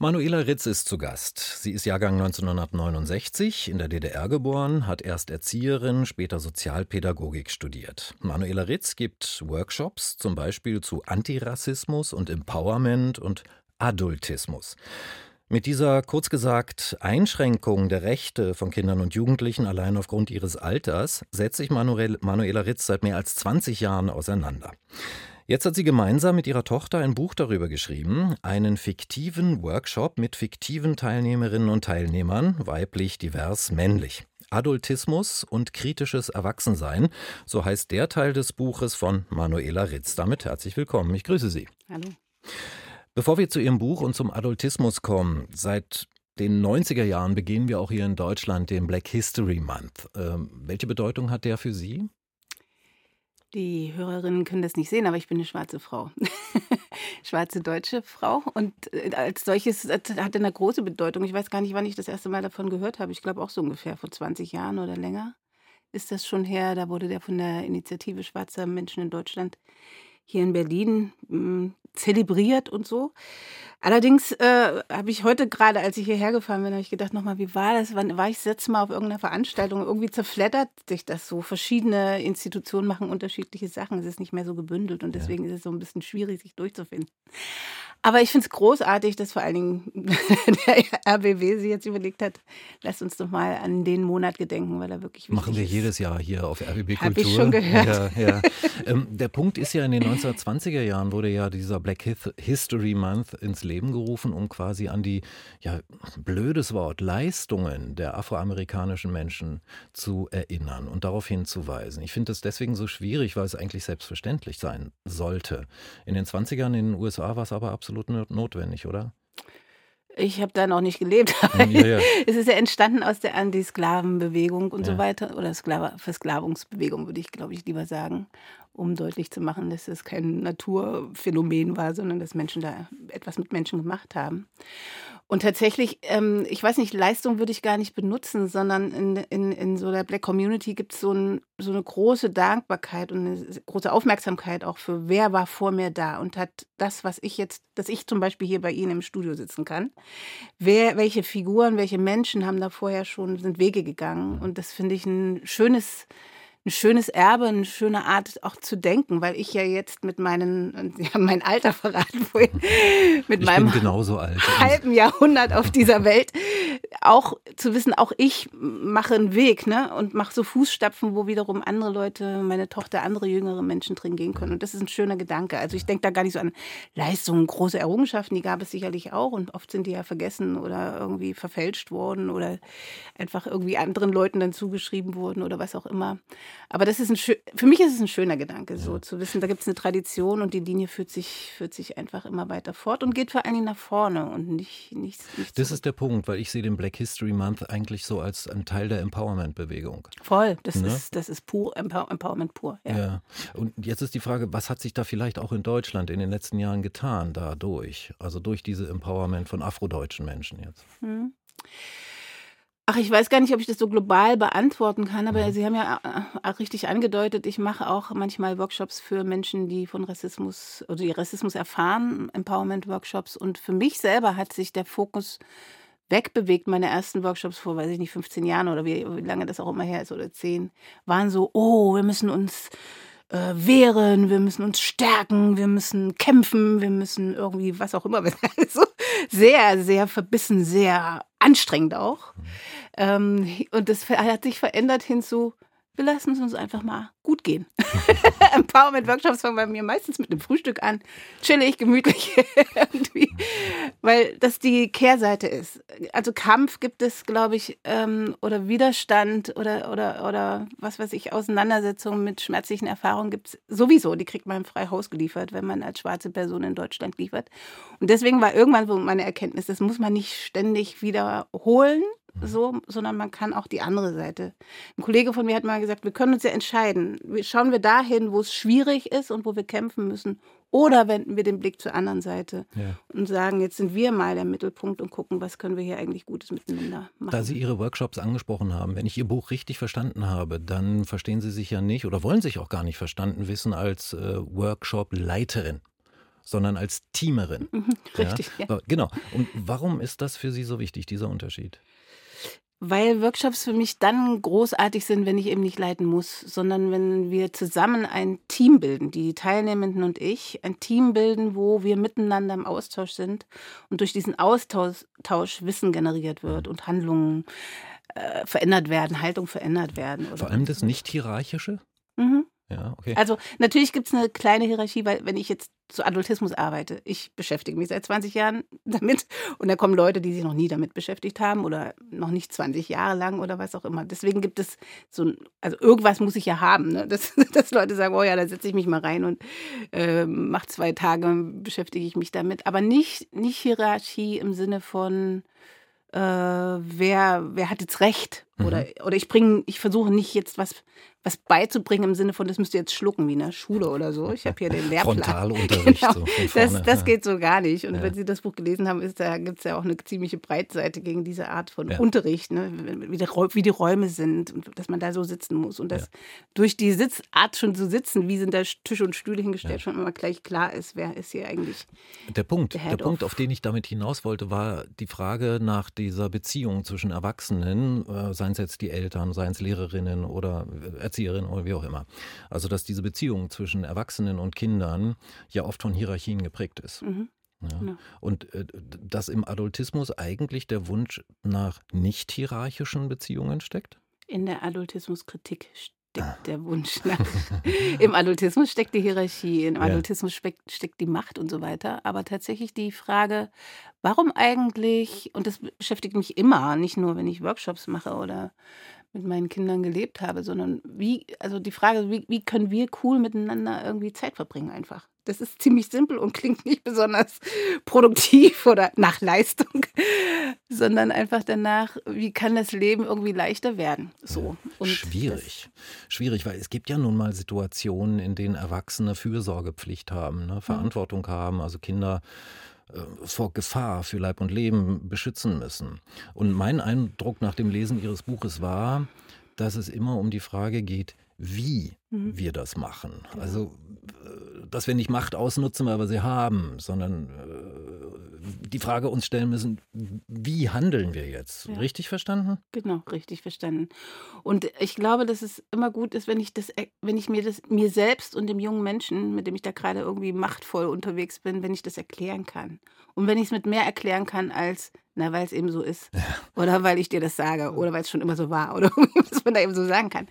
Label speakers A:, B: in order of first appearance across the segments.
A: Manuela Ritz ist zu Gast. Sie ist Jahrgang 1969, in der DDR geboren, hat erst Erzieherin, später Sozialpädagogik studiert. Manuela Ritz gibt Workshops, zum Beispiel zu Antirassismus und Empowerment und Adultismus. Mit dieser kurz gesagt Einschränkung der Rechte von Kindern und Jugendlichen allein aufgrund ihres Alters setzt sich Manuela Ritz seit mehr als 20 Jahren auseinander. Jetzt hat sie gemeinsam mit ihrer Tochter ein Buch darüber geschrieben, einen fiktiven Workshop mit fiktiven Teilnehmerinnen und Teilnehmern, weiblich, divers, männlich. Adultismus und kritisches Erwachsensein, so heißt der Teil des Buches von Manuela Ritz. Damit herzlich willkommen. Ich grüße Sie.
B: Hallo.
A: Bevor wir zu Ihrem Buch und zum Adultismus kommen, seit den 90er Jahren beginnen wir auch hier in Deutschland den Black History Month. Ähm, welche Bedeutung hat der für Sie?
B: Die Hörerinnen können das nicht sehen, aber ich bin eine schwarze Frau. schwarze deutsche Frau. Und äh, als solches hat er eine große Bedeutung. Ich weiß gar nicht, wann ich das erste Mal davon gehört habe. Ich glaube auch so ungefähr vor 20 Jahren oder länger ist das schon her. Da wurde der von der Initiative Schwarzer Menschen in Deutschland hier in Berlin hm, zelebriert und so. Allerdings äh, habe ich heute gerade, als ich hierher gefahren bin, habe ich gedacht, nochmal, wie war das? Wann war ich das letzte Mal auf irgendeiner Veranstaltung? Irgendwie zerfleddert sich das so. Verschiedene Institutionen machen unterschiedliche Sachen. Es ist nicht mehr so gebündelt und deswegen ja. ist es so ein bisschen schwierig, sich durchzufinden. Aber ich finde es großartig, dass vor allen Dingen der RBW sich jetzt überlegt hat, lasst uns doch mal an den Monat gedenken, weil er wirklich
A: Machen wir ist. jedes Jahr hier auf RBB Kultur.
B: Habe ich schon gehört.
A: Ja, ja. ähm, der Punkt ist ja, in den 1920er Jahren wurde ja dieser Black History Month ins Leben gerufen, um quasi an die, ja, blödes Wort, Leistungen der afroamerikanischen Menschen zu erinnern und darauf hinzuweisen. Ich finde das deswegen so schwierig, weil es eigentlich selbstverständlich sein sollte. In den 20ern in den USA war es aber absolut notwendig, oder?
B: Ich habe da noch nicht gelebt. Ja, ja. es ist ja entstanden aus der Anti-Sklaven-Bewegung und ja. so weiter. Oder Skla Versklavungsbewegung, würde ich, glaube ich, lieber sagen, um deutlich zu machen, dass es kein Naturphänomen war, sondern dass Menschen da etwas mit Menschen gemacht haben. Und tatsächlich, ähm, ich weiß nicht, Leistung würde ich gar nicht benutzen, sondern in, in, in so der Black Community gibt es so, ein, so eine große Dankbarkeit und eine große Aufmerksamkeit auch für, wer war vor mir da und hat das, was ich jetzt, dass ich zum Beispiel hier bei Ihnen im Studio sitzen kann. Wer, welche Figuren, welche Menschen haben da vorher schon, sind Wege gegangen. Und das finde ich ein schönes, ein schönes Erbe, eine schöne Art auch zu denken, weil ich ja jetzt mit meinen, Sie haben mein Alter verraten vorhin, mit
A: ich
B: meinem
A: genauso alt.
B: halben Jahrhundert auf dieser Welt, auch zu wissen, auch ich mache einen Weg ne? und mache so Fußstapfen, wo wiederum andere Leute, meine Tochter, andere jüngere Menschen drin gehen können. Und das ist ein schöner Gedanke. Also ich denke da gar nicht so an Leistungen, große Errungenschaften, die gab es sicherlich auch und oft sind die ja vergessen oder irgendwie verfälscht worden oder einfach irgendwie anderen Leuten dann zugeschrieben wurden oder was auch immer. Aber das ist ein für mich ist es ein schöner Gedanke, so ja. zu wissen, da gibt es eine Tradition und die Linie führt sich, führt sich einfach immer weiter fort und geht vor allen Dingen nach vorne und nicht, nicht, nicht
A: Das ist der Punkt, weil ich sehe den Black History Month eigentlich so als ein Teil der Empowerment-Bewegung.
B: Voll, das, ne? ist, das ist pur Empower Empowerment pur. Ja.
A: ja. Und jetzt ist die Frage, was hat sich da vielleicht auch in Deutschland in den letzten Jahren getan dadurch? Also durch diese Empowerment von afrodeutschen Menschen jetzt. Hm.
B: Ach, ich weiß gar nicht, ob ich das so global beantworten kann, aber mhm. Sie haben ja äh, richtig angedeutet, ich mache auch manchmal Workshops für Menschen, die von Rassismus oder die Rassismus erfahren, Empowerment-Workshops. Und für mich selber hat sich der Fokus wegbewegt. Meine ersten Workshops vor, weiß ich nicht, 15 Jahren oder wie, wie lange das auch immer her ist oder 10, waren so, oh, wir müssen uns äh, wehren, wir müssen uns stärken, wir müssen kämpfen, wir müssen irgendwie was auch immer. Also sehr, sehr verbissen, sehr anstrengend auch. Mhm. Ähm, und das hat sich verändert hin zu, wir lassen es uns einfach mal gut gehen. Empowerment-Workshops fangen bei mir meistens mit einem Frühstück an. Chillig, gemütlich irgendwie. Weil das die Kehrseite ist. Also Kampf gibt es, glaube ich, ähm, oder Widerstand oder, oder, oder was weiß ich, Auseinandersetzungen mit schmerzlichen Erfahrungen gibt es sowieso. Die kriegt man frei Haus geliefert, wenn man als schwarze Person in Deutschland liefert. Und deswegen war irgendwann so meine Erkenntnis, das muss man nicht ständig wiederholen, so, sondern man kann auch die andere Seite. Ein Kollege von mir hat mal gesagt, wir können uns ja entscheiden. Schauen wir dahin, wo es schwierig ist und wo wir kämpfen müssen, oder wenden wir den Blick zur anderen Seite ja. und sagen, jetzt sind wir mal der Mittelpunkt und gucken, was können wir hier eigentlich Gutes miteinander machen.
A: Da Sie Ihre Workshops angesprochen haben, wenn ich Ihr Buch richtig verstanden habe, dann verstehen Sie sich ja nicht oder wollen sich auch gar nicht verstanden wissen als äh, Workshop-Leiterin sondern als Teamerin.
B: Mhm, richtig, ja.
A: ja. Genau. Und warum ist das für Sie so wichtig, dieser Unterschied?
B: Weil Workshops für mich dann großartig sind, wenn ich eben nicht leiten muss, sondern wenn wir zusammen ein Team bilden, die Teilnehmenden und ich, ein Team bilden, wo wir miteinander im Austausch sind und durch diesen Austausch Wissen generiert wird und Handlungen äh, verändert werden, Haltung verändert werden.
A: Vor allem das Nicht-Hierarchische?
B: Mhm.
A: Ja, okay.
B: Also natürlich gibt es eine kleine Hierarchie, weil wenn ich jetzt zu Adultismus arbeite, ich beschäftige mich seit 20 Jahren damit und da kommen Leute, die sich noch nie damit beschäftigt haben oder noch nicht 20 Jahre lang oder was auch immer. Deswegen gibt es so, also irgendwas muss ich ja haben, ne? dass, dass Leute sagen, oh ja, da setze ich mich mal rein und äh, mache zwei Tage, beschäftige ich mich damit. Aber nicht, nicht Hierarchie im Sinne von, äh, wer, wer hat jetzt Recht? Oder, mhm. oder ich bringe, ich versuche nicht jetzt was was beizubringen im Sinne von, das müsst ihr jetzt schlucken wie in der Schule oder so. Ich habe hier den Lehrplan.
A: Frontalunterricht. genau.
B: so das, das geht so gar nicht. Und ja. wenn Sie das Buch gelesen haben, ist, da gibt es ja auch eine ziemliche Breitseite gegen diese Art von ja. Unterricht, ne? wie, die, wie, die, Räume sind und dass man da so sitzen muss. Und dass ja. durch die Sitzart schon zu sitzen, wie sind da Tische und Stühle hingestellt, schon immer gleich klar ist, wer ist hier eigentlich.
A: Der Punkt, der, der Punkt, auf den ich damit hinaus wollte, war die Frage nach dieser Beziehung zwischen Erwachsenen, äh, seien es jetzt die Eltern, seien es Lehrerinnen oder Erzieherin oder wie auch immer. Also dass diese Beziehung zwischen Erwachsenen und Kindern ja oft von Hierarchien geprägt ist. Mhm. Ja. Ja. Und äh, dass im Adultismus eigentlich der Wunsch nach nicht hierarchischen Beziehungen steckt?
B: In der Adultismuskritik steckt ah. der Wunsch nach. Im Adultismus steckt die Hierarchie, im Adultismus steckt, steckt die Macht und so weiter. Aber tatsächlich die Frage, warum eigentlich, und das beschäftigt mich immer, nicht nur, wenn ich Workshops mache oder mit meinen Kindern gelebt habe, sondern wie, also die Frage, wie, wie können wir cool miteinander irgendwie Zeit verbringen einfach. Das ist ziemlich simpel und klingt nicht besonders produktiv oder nach Leistung, sondern einfach danach, wie kann das Leben irgendwie leichter werden. So.
A: Und Schwierig. Schwierig, weil es gibt ja nun mal Situationen, in denen Erwachsene Fürsorgepflicht haben, ne? Mhm. Verantwortung mhm. haben, also Kinder vor Gefahr für Leib und Leben beschützen müssen. Und mein Eindruck nach dem Lesen Ihres Buches war, dass es immer um die Frage geht, wie mhm. wir das machen. Genau. Also, äh, dass wir nicht Macht ausnutzen, weil wir sie haben, sondern äh, die Frage uns stellen müssen, wie handeln wir jetzt? Ja. Richtig verstanden?
B: Genau, richtig verstanden. Und ich glaube, dass es immer gut ist, wenn ich das, wenn ich mir das mir selbst und dem jungen Menschen, mit dem ich da gerade irgendwie machtvoll unterwegs bin, wenn ich das erklären kann. Und wenn ich es mit mehr erklären kann als na, weil es eben so ist. Ja. Oder weil ich dir das sage. Oder weil es schon immer so war. Oder was man da eben so sagen kann.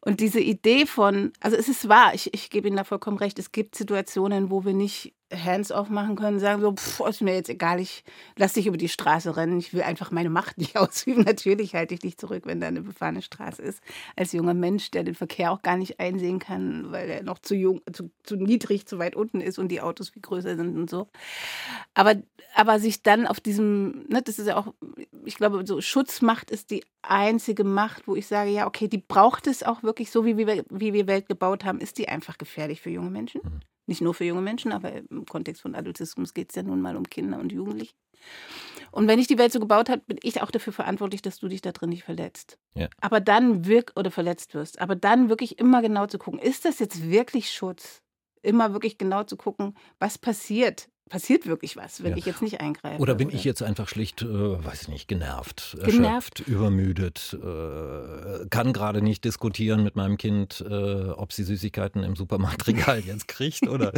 B: Und diese Idee von, also es ist wahr, ich, ich gebe Ihnen da vollkommen recht, es gibt Situationen, wo wir nicht hands-off machen können, sagen so, pff, ist mir jetzt egal, ich lass dich über die Straße rennen, ich will einfach meine Macht nicht ausüben. Natürlich halte ich dich zurück, wenn da eine befahrene Straße ist. Als junger Mensch, der den Verkehr auch gar nicht einsehen kann, weil er noch zu jung, zu, zu niedrig, zu weit unten ist und die Autos viel größer sind und so. Aber, aber sich dann auf diesem, ne, das ist ja auch, ich glaube, so Schutzmacht ist die einzige Macht, wo ich sage, ja, okay, die braucht es auch wirklich so, wie wir, wie wir Welt gebaut haben, ist die einfach gefährlich für junge Menschen. Mhm. Nicht nur für junge Menschen, aber im Kontext von Adultismus geht es ja nun mal um Kinder und Jugendliche. Und wenn ich die Welt so gebaut habe, bin ich auch dafür verantwortlich, dass du dich da drin nicht verletzt. Ja. Aber dann wirk oder verletzt wirst. Aber dann wirklich immer genau zu gucken, ist das jetzt wirklich Schutz? Immer wirklich genau zu gucken, was passiert, passiert wirklich was, wenn ja. ich jetzt nicht eingreife.
A: Oder bin oder? ich jetzt einfach schlicht, äh, weiß nicht, genervt, genervt, erschöpft, übermüdet, äh, kann gerade nicht diskutieren mit meinem Kind, äh, ob sie Süßigkeiten im Supermarktregal jetzt kriegt oder,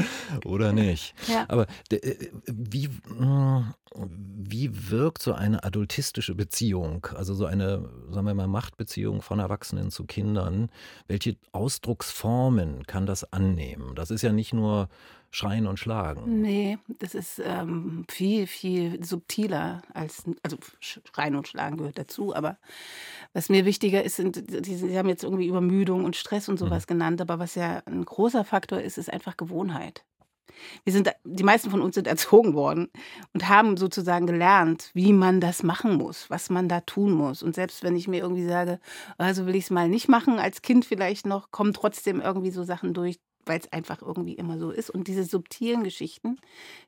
A: oder nicht. Ja. Aber äh, wie, hm, wie wirkt so eine adultistische Beziehung, also so eine, sagen wir mal, Machtbeziehung von Erwachsenen zu Kindern, welche Ausdrucksformen kann das annehmen? Das ist ja nicht nur Schreien und Schlagen.
B: Nee, das ist ähm, viel, viel subtiler als, also Schreien und Schlagen gehört dazu, aber was mir wichtiger ist, sind, Sie haben jetzt irgendwie Übermüdung und Stress und sowas mhm. genannt, aber was ja ein großer Faktor ist, ist einfach Gewohnheit. Wir sind, die meisten von uns sind erzogen worden und haben sozusagen gelernt, wie man das machen muss, was man da tun muss. Und selbst wenn ich mir irgendwie sage, also will ich es mal nicht machen, als Kind vielleicht noch, kommen trotzdem irgendwie so Sachen durch, weil es einfach irgendwie immer so ist. Und diese subtilen Geschichten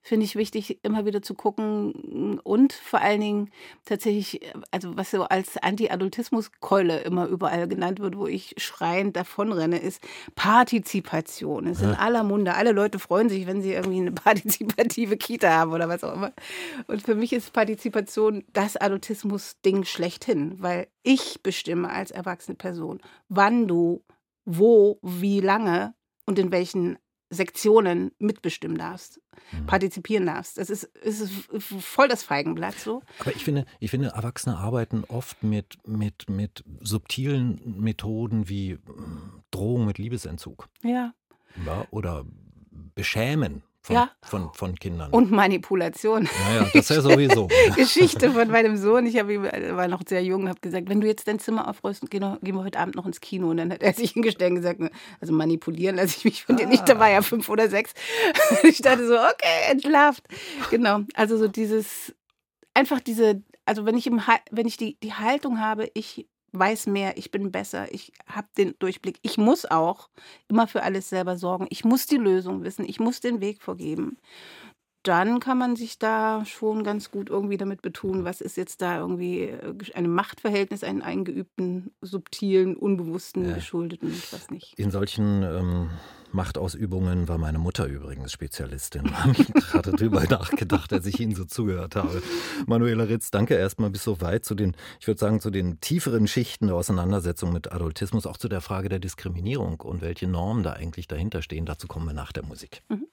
B: finde ich wichtig, immer wieder zu gucken und vor allen Dingen tatsächlich, also was so als Anti-Adultismus-Keule immer überall genannt wird, wo ich schreiend davonrenne, ist Partizipation. Es ist in aller Munde. Alle Leute freuen sich, wenn sie irgendwie eine partizipative Kita haben oder was auch immer. Und für mich ist Partizipation das Adultismus-Ding schlechthin, weil ich bestimme als erwachsene Person, wann du wo, wie lange und in welchen Sektionen mitbestimmen darfst, mhm. partizipieren darfst. Das ist, ist voll das Feigenblatt so.
C: Aber ich finde, ich finde, Erwachsene arbeiten oft mit, mit, mit subtilen Methoden wie hm, Drohung mit Liebesentzug.
B: Ja.
C: ja oder Beschämen von, ja. von, von Kindern.
B: Und Manipulation.
C: Naja, das ist ja sowieso.
B: Geschichte von meinem Sohn. Ich hab, war noch sehr jung und habe gesagt, wenn du jetzt dein Zimmer aufräumst, gehen, gehen wir heute Abend noch ins Kino. Und dann hat er sich hingestellt und gesagt, also manipulieren lasse ich mich von ah. dir nicht. Da war ja fünf oder sechs. ich dachte so, okay, entlarvt. Genau, also so dieses, einfach diese, also wenn ich, im, wenn ich die, die Haltung habe, ich weiß mehr, ich bin besser, ich habe den Durchblick. Ich muss auch immer für alles selber sorgen. Ich muss die Lösung wissen, ich muss den Weg vorgeben. Dann kann man sich da schon ganz gut irgendwie damit betun, was ist jetzt da irgendwie äh, einem Machtverhältnis, einen eingeübten, subtilen, unbewussten, ja. geschuldeten, was nicht.
C: In solchen ähm Machtausübungen war meine Mutter übrigens Spezialistin. Habe ich gerade drüber nachgedacht, als ich Ihnen so zugehört habe. Manuela Ritz, danke erstmal bis so weit zu den, ich würde sagen, zu den tieferen Schichten der Auseinandersetzung mit Adultismus, auch zu der Frage der Diskriminierung und welche Normen da eigentlich dahinter stehen. Dazu kommen wir nach der Musik. Mhm.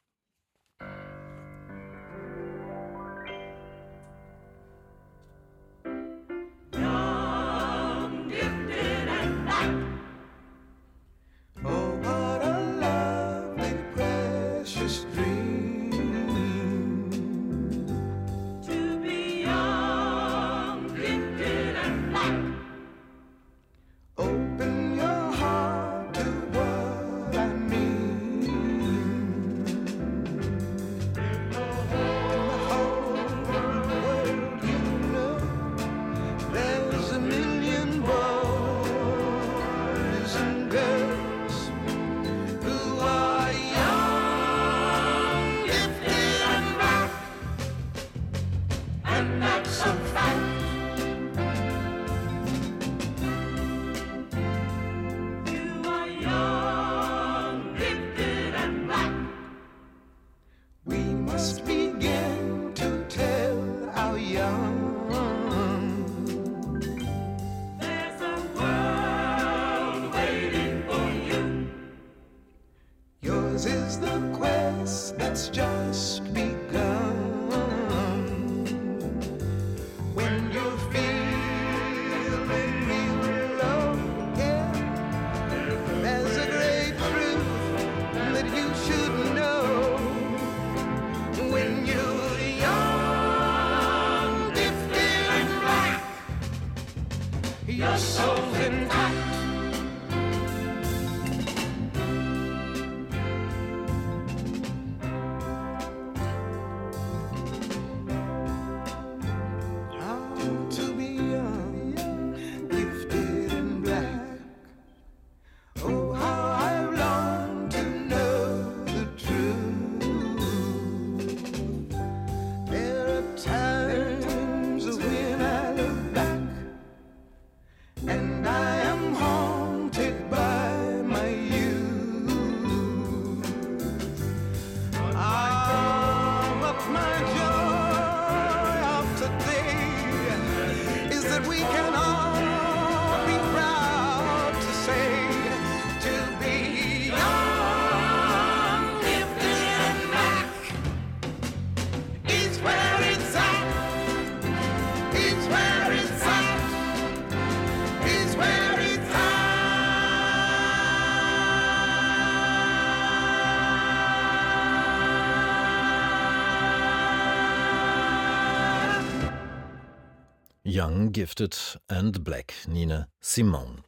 C: Young, Gifted and Black, Nina Simone.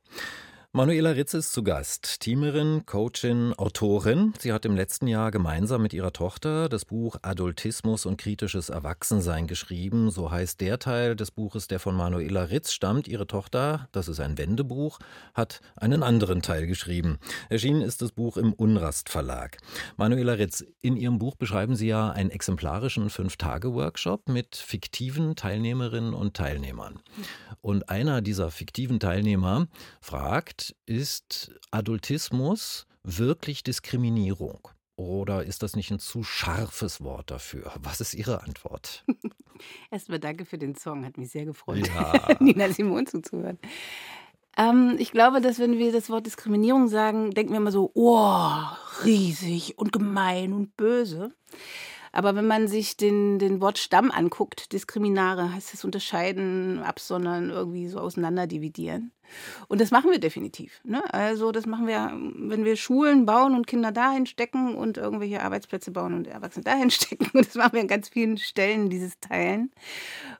A: Manuela Ritz ist zu Gast, Teamerin, Coachin, Autorin. Sie hat im letzten Jahr gemeinsam mit ihrer Tochter das Buch Adultismus und kritisches Erwachsensein geschrieben. So heißt der Teil des Buches, der von Manuela Ritz stammt. Ihre Tochter, das ist ein Wendebuch, hat einen anderen Teil geschrieben. Erschienen ist das Buch im Unrast Verlag. Manuela Ritz, in Ihrem Buch beschreiben Sie ja einen exemplarischen Fünf-Tage-Workshop mit fiktiven Teilnehmerinnen und Teilnehmern. Und einer dieser fiktiven Teilnehmer fragt, ist Adultismus wirklich Diskriminierung? Oder ist das nicht ein zu scharfes Wort dafür? Was ist Ihre Antwort?
B: Erstmal danke für den Song, hat mich sehr gefreut, ja. Nina Simon zuzuhören. Ähm, ich glaube, dass wenn wir das Wort Diskriminierung sagen, denken wir immer so, oh, riesig und gemein und böse. Aber wenn man sich den, den Wortstamm anguckt, Diskriminare, heißt es unterscheiden, absondern, irgendwie so auseinanderdividieren. Und das machen wir definitiv. Ne? Also das machen wir, wenn wir Schulen bauen und Kinder dahin stecken und irgendwelche Arbeitsplätze bauen und Erwachsene dahin stecken. Und das machen wir an ganz vielen Stellen, dieses Teilen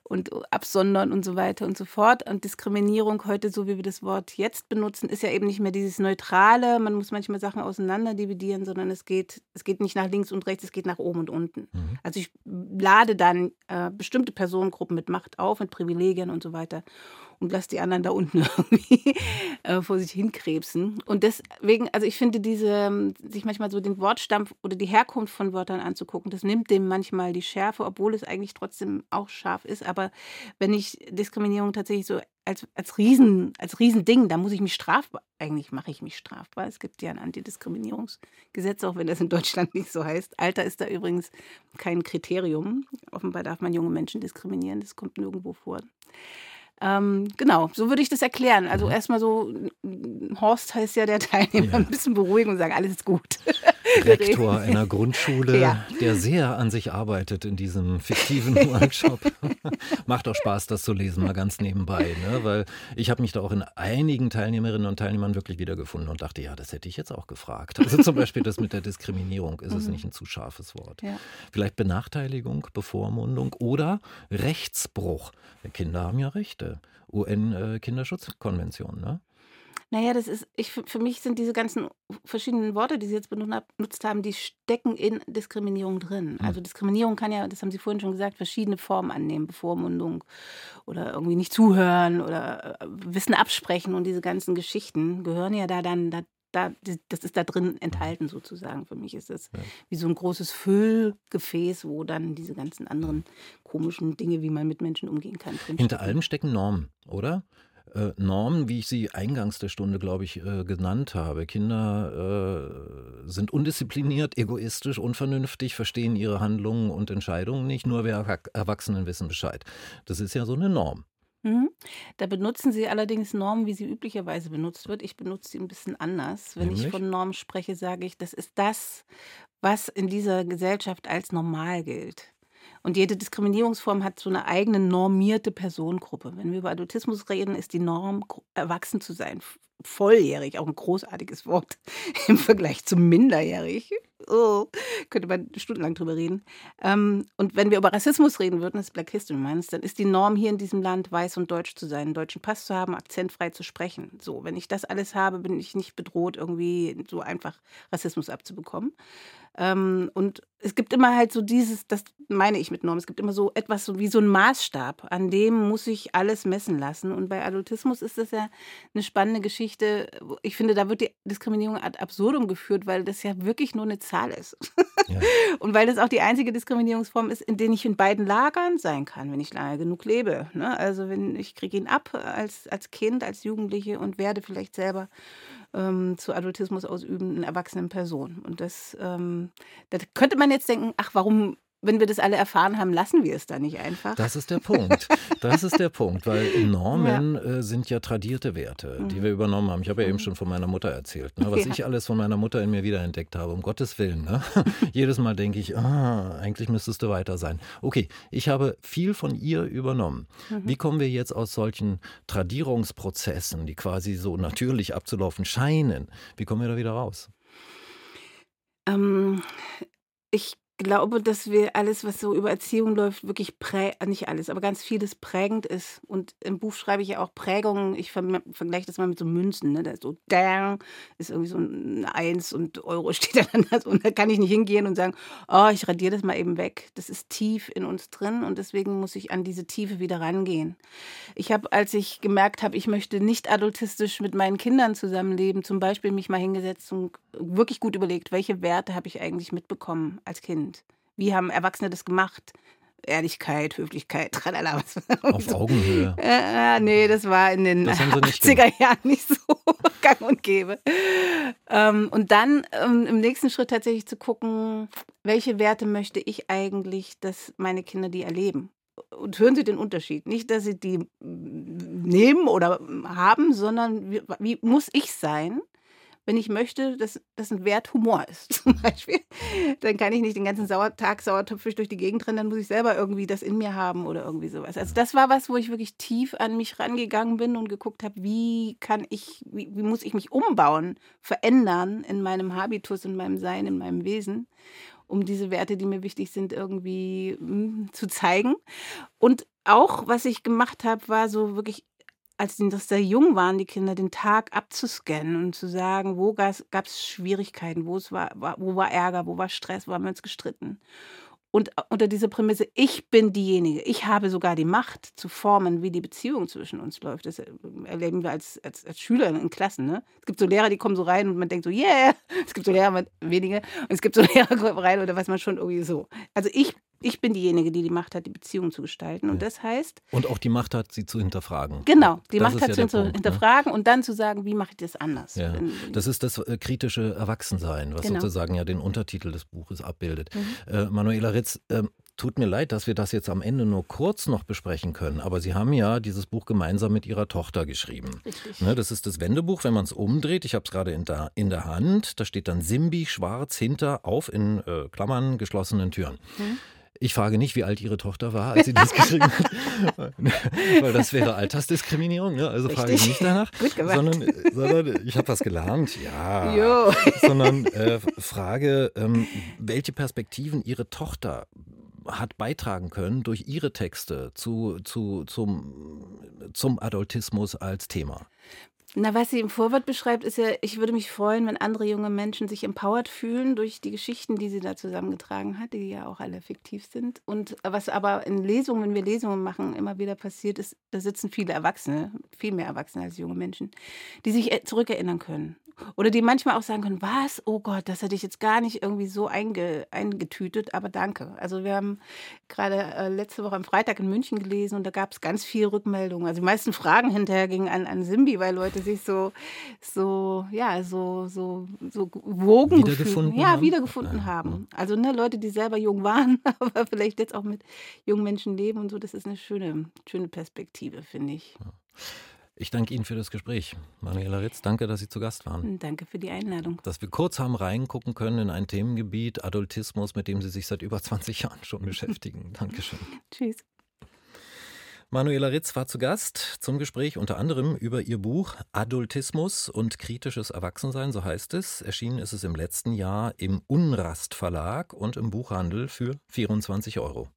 B: und absondern und so weiter und so fort. Und Diskriminierung heute, so wie wir das Wort jetzt benutzen, ist ja eben nicht mehr dieses Neutrale. Man muss manchmal Sachen auseinander dividieren, sondern es geht, es geht nicht nach links und rechts, es geht nach oben und unten. Mhm. Also ich lade dann äh, bestimmte Personengruppen mit Macht auf, mit Privilegien und so weiter und lasse die anderen da unten irgendwie äh, vor sich hinkrebsen. Und deswegen, also ich finde diese, ähm, sich manchmal so den Wortstamm oder die Herkunft von Wörtern anzugucken, das nimmt dem manchmal die Schärfe, obwohl es eigentlich trotzdem auch scharf ist. Aber wenn ich Diskriminierung tatsächlich so als, als, Riesen, als Riesending, da muss ich mich strafbar, eigentlich mache ich mich strafbar. Es gibt ja ein Antidiskriminierungsgesetz, auch wenn das in Deutschland nicht so heißt. Alter ist da übrigens kein Kriterium. Offenbar darf man junge Menschen diskriminieren, das kommt nirgendwo vor. Ähm, genau, so würde ich das erklären. Also mhm. erstmal so, Horst heißt ja der Teilnehmer, ja. ein bisschen beruhigen und sagen, alles ist gut.
A: Rektor einer Grundschule, ja. der sehr an sich arbeitet in diesem fiktiven Workshop. Macht auch Spaß, das zu lesen, mal ganz nebenbei, ne? weil ich habe mich da auch in einigen Teilnehmerinnen und Teilnehmern wirklich wiedergefunden und dachte, ja, das hätte ich jetzt auch gefragt. Also zum Beispiel das mit der Diskriminierung, ist mhm. es nicht ein zu scharfes Wort? Ja. Vielleicht Benachteiligung, Bevormundung oder Rechtsbruch. Kinder haben ja Rechte. UN-Kinderschutzkonvention, ne?
B: Naja, das ist, ich, für mich sind diese ganzen verschiedenen Worte, die Sie jetzt benutzt haben, die stecken in Diskriminierung drin. Hm. Also Diskriminierung kann ja, das haben Sie vorhin schon gesagt, verschiedene Formen annehmen. Bevormundung oder irgendwie nicht zuhören oder äh, Wissen absprechen und diese ganzen Geschichten gehören ja da dann da, da, das ist da drin enthalten sozusagen. Für mich ist das ja. wie so ein großes Füllgefäß, wo dann diese ganzen anderen komischen Dinge, wie man mit Menschen umgehen kann.
A: Hinter allem stecken Normen, oder? Äh, Normen, wie ich sie eingangs der Stunde, glaube ich, äh, genannt habe. Kinder äh, sind undiszipliniert, egoistisch, unvernünftig, verstehen ihre Handlungen und Entscheidungen nicht. Nur wir Erwachsenen wissen Bescheid. Das ist ja so eine Norm.
B: Mhm. Da benutzen Sie allerdings Normen, wie sie üblicherweise benutzt wird. Ich benutze sie ein bisschen anders. Wenn ich von Normen spreche, sage ich, das ist das, was in dieser Gesellschaft als normal gilt. Und jede Diskriminierungsform hat so eine eigene normierte Personengruppe. Wenn wir über Adultismus reden, ist die Norm, erwachsen zu sein. Volljährig, auch ein großartiges Wort im Vergleich zu minderjährig oh, könnte man stundenlang drüber reden. Ähm, und wenn wir über Rassismus reden würden, das ist Black History Month, dann ist die Norm hier in diesem Land, weiß und deutsch zu sein, einen deutschen Pass zu haben, akzentfrei zu sprechen. So, wenn ich das alles habe, bin ich nicht bedroht, irgendwie so einfach Rassismus abzubekommen. Ähm, und es gibt immer halt so dieses, das meine ich mit Norm, es gibt immer so etwas wie so ein Maßstab, an dem muss ich alles messen lassen. Und bei Adultismus ist das ja eine spannende Geschichte. Ich finde, da wird die Diskriminierung ad absurdum geführt, weil das ja wirklich nur eine Zahl ist. Ja. Und weil das auch die einzige Diskriminierungsform ist, in der ich in beiden Lagern sein kann, wenn ich lange genug lebe. Ne? Also wenn ich kriege ihn ab als, als Kind, als Jugendliche und werde vielleicht selber ähm, zu Adultismus ausübenden erwachsenen Person. Und das, ähm, da könnte man jetzt denken, ach, warum wenn wir das alle erfahren haben, lassen wir es da nicht einfach.
A: Das ist der Punkt. Das ist der Punkt, weil Normen ja. äh, sind ja tradierte Werte, mhm. die wir übernommen haben. Ich habe ja eben mhm. schon von meiner Mutter erzählt, ne, was ja. ich alles von meiner Mutter in mir wiederentdeckt habe, um Gottes Willen. Ne? Jedes Mal denke ich, ah, eigentlich müsstest du weiter sein. Okay, ich habe viel von ihr übernommen. Mhm. Wie kommen wir jetzt aus solchen Tradierungsprozessen, die quasi so natürlich abzulaufen scheinen, wie kommen wir da wieder raus?
B: Ähm, ich glaube, dass wir alles, was so über Erziehung läuft, wirklich prä äh, nicht alles, aber ganz vieles prägend ist. Und im Buch schreibe ich ja auch Prägungen. Ich ver vergleiche das mal mit so Münzen. Ne? Da ist so Dang, ist irgendwie so ein Eins und Euro steht dann da. Und da kann ich nicht hingehen und sagen, oh, ich radiere das mal eben weg. Das ist tief in uns drin und deswegen muss ich an diese Tiefe wieder rangehen. Ich habe, als ich gemerkt habe, ich möchte nicht adultistisch mit meinen Kindern zusammenleben, zum Beispiel mich mal hingesetzt und wirklich gut überlegt, welche Werte habe ich eigentlich mitbekommen als Kind sind. Wie haben Erwachsene das gemacht? Ehrlichkeit, Höflichkeit, tralala.
A: Auf so. Augenhöhe.
B: Äh, nee, das war in den 80er Jahren nicht so gang und gäbe. Ähm, und dann ähm, im nächsten Schritt tatsächlich zu gucken, welche Werte möchte ich eigentlich, dass meine Kinder die erleben? Und hören Sie den Unterschied. Nicht, dass Sie die nehmen oder haben, sondern wie, wie muss ich sein, wenn ich möchte, dass das ein Wert Humor ist, zum Beispiel, dann kann ich nicht den ganzen Sauer Tag sauertöpfig durch die Gegend rennen, dann muss ich selber irgendwie das in mir haben oder irgendwie sowas. Also das war was, wo ich wirklich tief an mich rangegangen bin und geguckt habe, wie kann ich, wie, wie muss ich mich umbauen, verändern in meinem Habitus, in meinem Sein, in meinem Wesen um diese Werte, die mir wichtig sind, irgendwie mh, hm, zu zeigen. Und auch, was ich gemacht habe, war so wirklich als die sehr jung waren, die Kinder, den Tag abzuscannen und zu sagen, wo gab es Schwierigkeiten, wo, es war, wo war Ärger, wo war Stress, wo haben wir uns gestritten. Und äh, unter dieser Prämisse, ich bin diejenige, ich habe sogar die Macht zu formen, wie die Beziehung zwischen uns läuft. Das äh, erleben wir als, als, als Schüler in Klassen. Ne? Es gibt so Lehrer, die kommen so rein und man denkt so, yeah. Es gibt so Lehrer, mit wenige. Und es gibt so Lehrer rein oder was man schon irgendwie so. Also ich ich bin diejenige, die die Macht hat, die Beziehung zu gestalten. Und das heißt.
A: Und auch die Macht hat, sie zu hinterfragen.
B: Genau, die das Macht hat, ja sie zu Punkt, ne? hinterfragen ne? und dann zu sagen, wie mache ich das anders.
A: Ja. Das ist das äh, kritische Erwachsensein, was genau. sozusagen ja den Untertitel des Buches abbildet. Mhm. Äh, Manuela Ritz, äh, tut mir leid, dass wir das jetzt am Ende nur kurz noch besprechen können, aber Sie haben ja dieses Buch gemeinsam mit Ihrer Tochter geschrieben. Richtig. Ne, das ist das Wendebuch, wenn man es umdreht. Ich habe es gerade in der, in der Hand. Da steht dann Simbi schwarz hinter auf in äh, Klammern geschlossenen Türen. Mhm. Ich frage nicht, wie alt Ihre Tochter war, als sie das geschrieben hat, weil das wäre Altersdiskriminierung. Ne? Also Richtig. frage ich nicht danach, sondern, sondern ich habe was gelernt, ja. Jo. Sondern äh, frage, ähm, welche Perspektiven Ihre Tochter hat beitragen können durch ihre Texte zu, zu, zum, zum Adultismus als Thema.
B: Na, was sie im Vorwort beschreibt, ist ja, ich würde mich freuen, wenn andere junge Menschen sich empowered fühlen durch die Geschichten, die sie da zusammengetragen hat, die ja auch alle fiktiv sind. Und was aber in Lesungen, wenn wir Lesungen machen, immer wieder passiert ist, da sitzen viele Erwachsene, viel mehr Erwachsene als junge Menschen, die sich äh, zurückerinnern können oder die manchmal auch sagen können, was? Oh Gott, das hätte ich jetzt gar nicht irgendwie so einge, eingetütet, aber danke. Also wir haben gerade äh, letzte Woche am Freitag in München gelesen und da gab es ganz viele Rückmeldungen. Also die meisten Fragen hinterher gingen an, an Simbi, weil Leute sich so, so, ja, so, so, so wogen
A: wiedergefunden
B: ja, haben. wiedergefunden ja. haben. Also ne, Leute, die selber jung waren, aber vielleicht jetzt auch mit jungen Menschen leben und so, das ist eine schöne, schöne Perspektive, finde ich. Ja.
A: Ich danke Ihnen für das Gespräch. Manuela Ritz, danke, dass Sie zu Gast waren.
B: Danke für die Einladung.
A: Dass wir kurz haben reingucken können in ein Themengebiet Adultismus, mit dem Sie sich seit über 20 Jahren schon beschäftigen. Dankeschön.
B: Tschüss.
A: Manuela Ritz war zu Gast zum Gespräch unter anderem über ihr Buch Adultismus und kritisches Erwachsensein, so heißt es. Erschienen ist es im letzten Jahr im Unrast Verlag und im Buchhandel für 24 Euro.